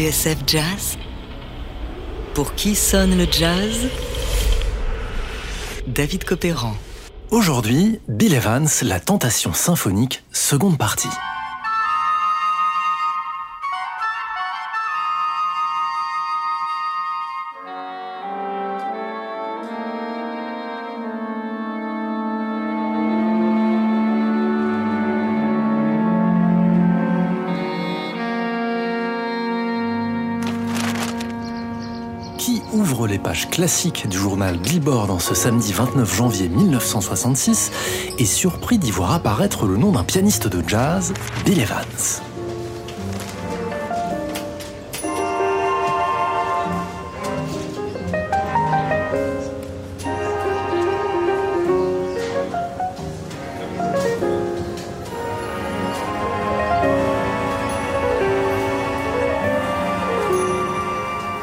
TSF Jazz Pour qui sonne le jazz? David Copéran. Aujourd'hui, Bill Evans, La Tentation symphonique, seconde partie. Les pages classiques du journal Billboard en ce samedi 29 janvier 1966 est surpris d'y voir apparaître le nom d'un pianiste de jazz, Bill Evans.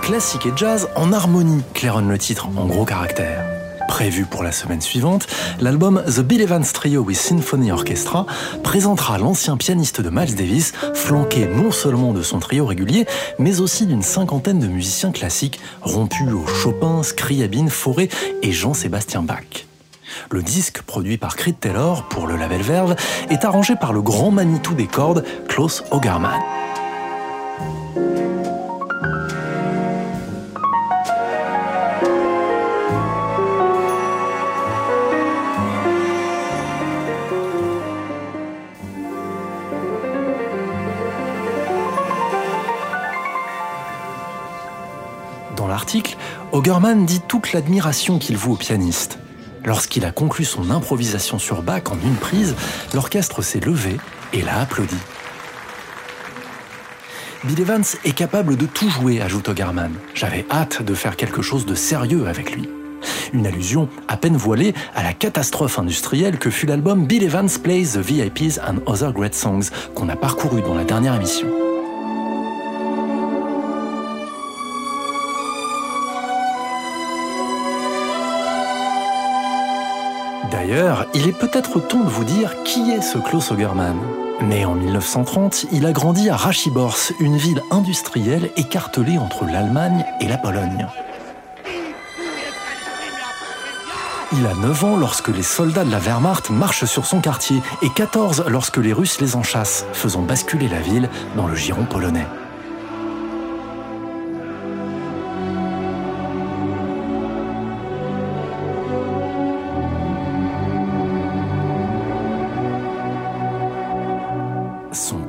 Classique et jazz en harmonie, claironne le titre en gros caractères. Prévu pour la semaine suivante, l'album The Bill Evans Trio with Symphony Orchestra présentera l'ancien pianiste de Miles Davis, flanqué non seulement de son trio régulier, mais aussi d'une cinquantaine de musiciens classiques rompus au Chopin, Scriabine, Fauré et Jean-Sébastien Bach. Le disque, produit par Creed Taylor pour le label Verve, est arrangé par le grand Manitou des cordes, Klaus Ogerman. Ogerman dit toute l'admiration qu'il voue au pianiste. Lorsqu'il a conclu son improvisation sur Bach en une prise, l'orchestre s'est levé et l'a applaudi. Bill Evans est capable de tout jouer, ajoute Ogerman. J'avais hâte de faire quelque chose de sérieux avec lui. Une allusion à peine voilée à la catastrophe industrielle que fut l'album Bill Evans Plays the VIPs and Other Great Songs qu'on a parcouru dans la dernière émission. D'ailleurs, il est peut-être temps de vous dire qui est ce Klaus Ogerman. Né en 1930, il a grandi à Rachibors, une ville industrielle écartelée entre l'Allemagne et la Pologne. Il a 9 ans lorsque les soldats de la Wehrmacht marchent sur son quartier et 14 lorsque les Russes les enchassent, faisant basculer la ville dans le giron polonais.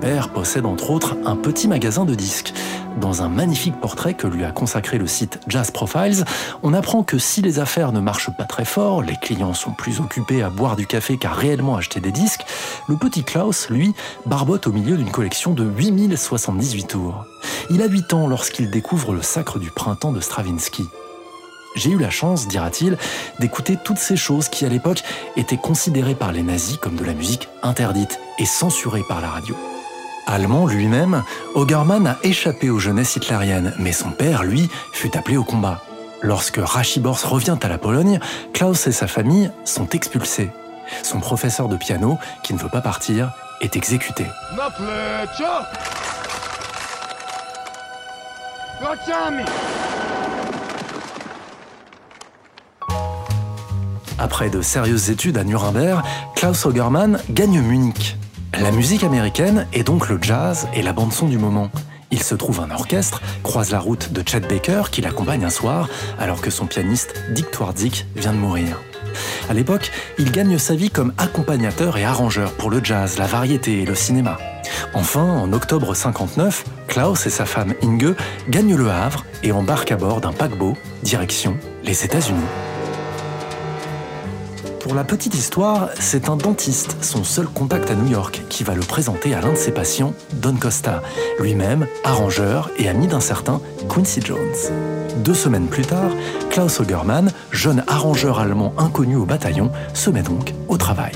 Père possède entre autres un petit magasin de disques. Dans un magnifique portrait que lui a consacré le site Jazz Profiles, on apprend que si les affaires ne marchent pas très fort, les clients sont plus occupés à boire du café qu'à réellement acheter des disques, le petit Klaus, lui, barbote au milieu d'une collection de 8078 tours. Il a 8 ans lorsqu'il découvre le Sacre du printemps de Stravinsky. J'ai eu la chance, dira-t-il, d'écouter toutes ces choses qui, à l'époque, étaient considérées par les nazis comme de la musique interdite et censurée par la radio. Allemand lui-même, Ogerman a échappé aux jeunesses hitlériennes, mais son père, lui, fut appelé au combat. Lorsque Rachibors revient à la Pologne, Klaus et sa famille sont expulsés. Son professeur de piano, qui ne veut pas partir, est exécuté. Après de sérieuses études à Nuremberg, Klaus Ogerman gagne Munich. La musique américaine est donc le jazz et la bande-son du moment. Il se trouve un orchestre, croise la route de Chet Baker qui l'accompagne un soir alors que son pianiste Dick Twardzik vient de mourir. À l'époque, il gagne sa vie comme accompagnateur et arrangeur pour le jazz, la variété et le cinéma. Enfin, en octobre 59, Klaus et sa femme Inge gagnent le Havre et embarquent à bord d'un paquebot, direction les États-Unis. Pour la petite histoire, c'est un dentiste, son seul contact à New York, qui va le présenter à l'un de ses patients, Don Costa, lui-même arrangeur et ami d'un certain Quincy Jones. Deux semaines plus tard, Klaus Ogerman, jeune arrangeur allemand inconnu au bataillon, se met donc au travail.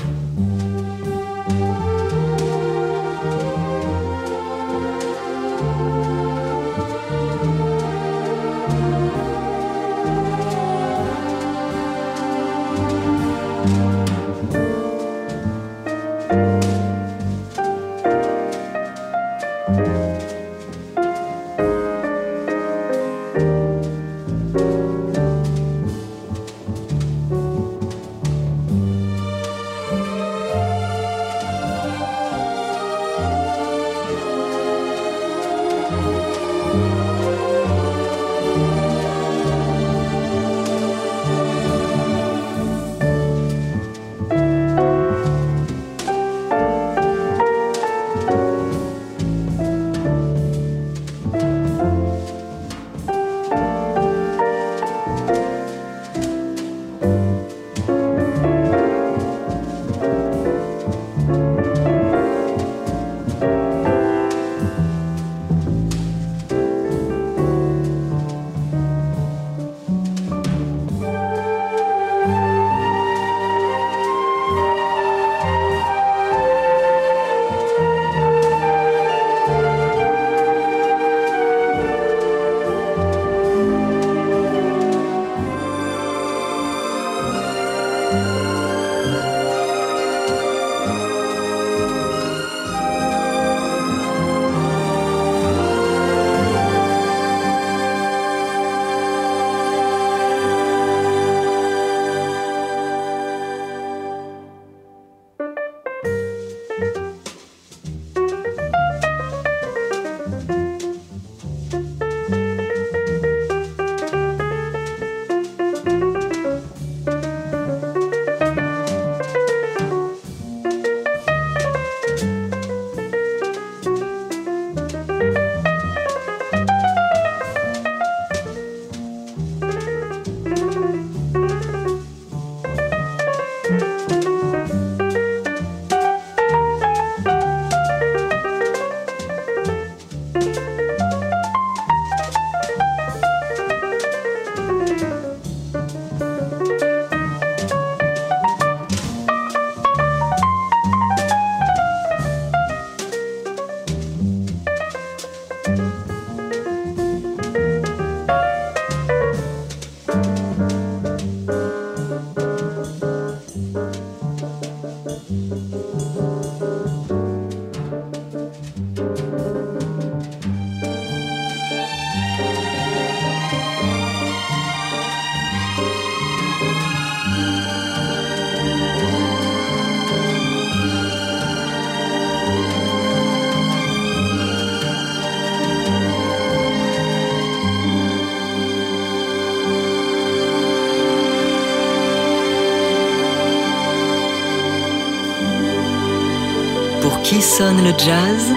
Le jazz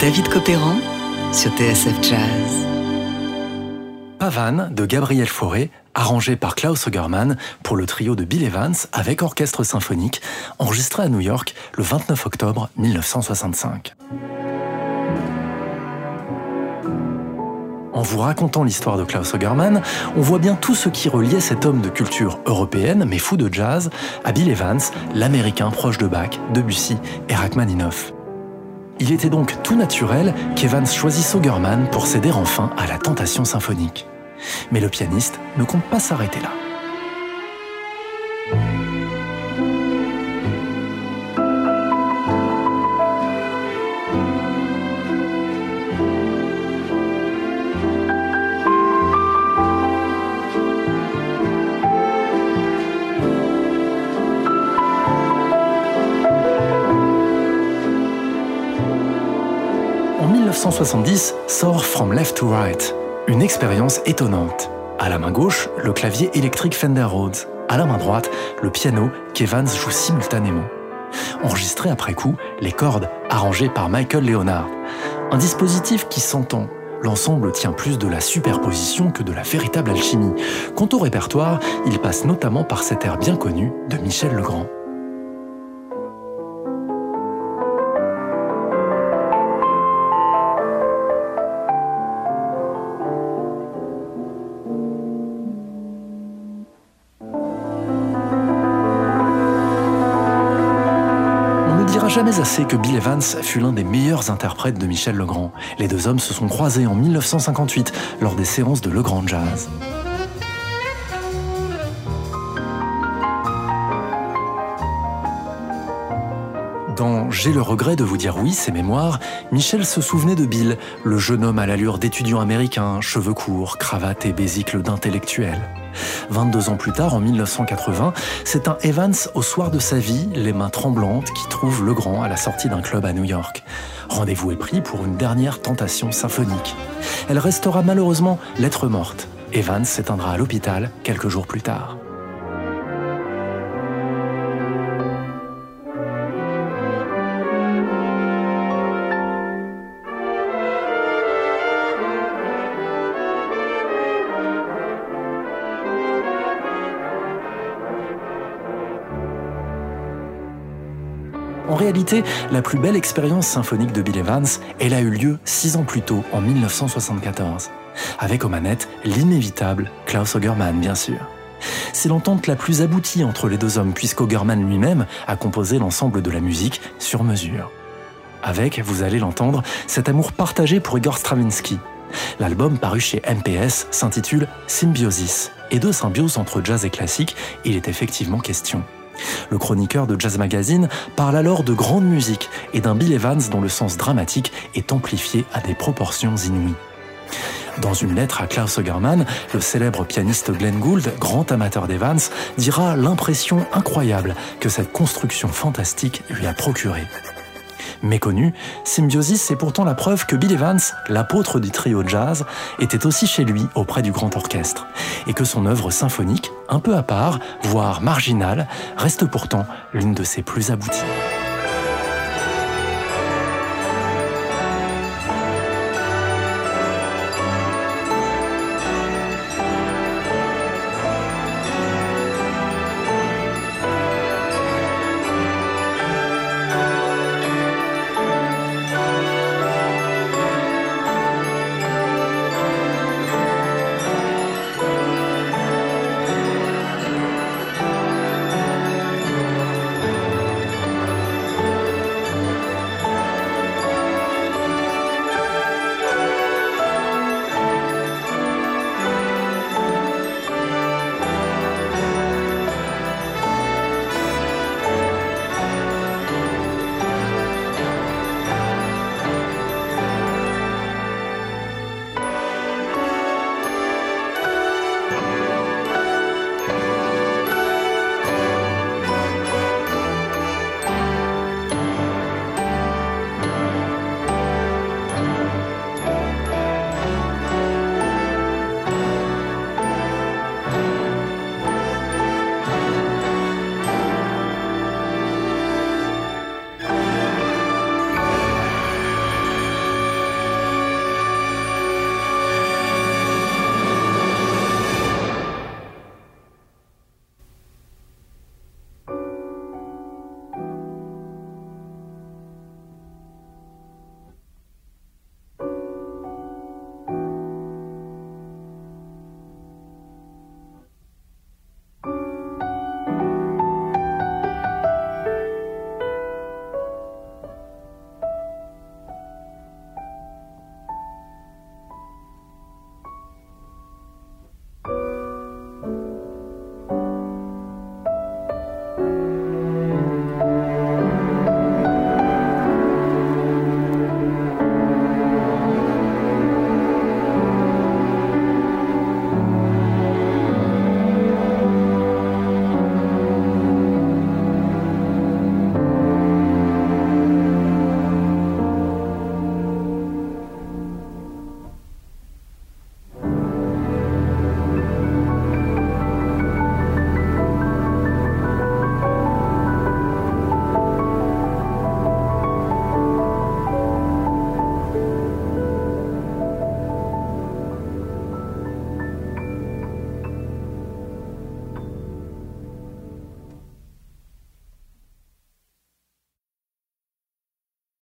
David Copéran sur TSF Jazz. Pavane de Gabriel Fauré, arrangé par Klaus Ogerman pour le trio de Bill Evans avec orchestre symphonique, enregistré à New York le 29 octobre 1965. En vous racontant l'histoire de Klaus Ogerman, on voit bien tout ce qui reliait cet homme de culture européenne, mais fou de jazz, à Bill Evans, l'américain proche de Bach, Debussy et Rachmaninoff. Il était donc tout naturel qu'Evans choisisse Ogerman pour céder enfin à la tentation symphonique. Mais le pianiste ne compte pas s'arrêter là. 1970 sort From Left to Right, une expérience étonnante. À la main gauche, le clavier électrique Fender Rhodes. À la main droite, le piano qu'Evans joue simultanément. Enregistré après coup, les cordes arrangées par Michael Leonard. Un dispositif qui s'entend. L'ensemble tient plus de la superposition que de la véritable alchimie. Quant au répertoire, il passe notamment par cet air bien connu de Michel Legrand. Assez que Bill Evans fut l'un des meilleurs interprètes de Michel Legrand. Les deux hommes se sont croisés en 1958 lors des séances de Legrand Jazz. Dans J'ai le regret de vous dire oui, ses mémoires, Michel se souvenait de Bill, le jeune homme à l'allure d'étudiant américain, cheveux courts, cravate et bésicle d'intellectuel. 22 ans plus tard, en 1980, c'est un Evans au soir de sa vie, les mains tremblantes, qui trouve Legrand à la sortie d'un club à New York. Rendez-vous est pris pour une dernière tentation symphonique. Elle restera malheureusement lettre morte. Evans s'éteindra à l'hôpital quelques jours plus tard. La plus belle expérience symphonique de Bill Evans, elle a eu lieu six ans plus tôt, en 1974, avec aux manettes l'inévitable Klaus Ogerman, bien sûr. C'est l'entente la plus aboutie entre les deux hommes, puisqu'Ogerman lui-même a composé l'ensemble de la musique sur mesure. Avec, vous allez l'entendre, cet amour partagé pour Igor Stravinsky. L'album paru chez MPS s'intitule Symbiosis, et de symbiose entre jazz et classique, il est effectivement question. Le chroniqueur de Jazz Magazine parle alors de grande musique et d'un Bill Evans dont le sens dramatique est amplifié à des proportions inouïes. Dans une lettre à Klaus Ogerman, le célèbre pianiste Glenn Gould, grand amateur d'Evans, dira l'impression incroyable que cette construction fantastique lui a procuré. Méconnu, Symbiosis est pourtant la preuve que Bill Evans, l'apôtre du trio jazz, était aussi chez lui auprès du grand orchestre, et que son œuvre symphonique, un peu à part, voire marginale, reste pourtant l'une de ses plus abouties.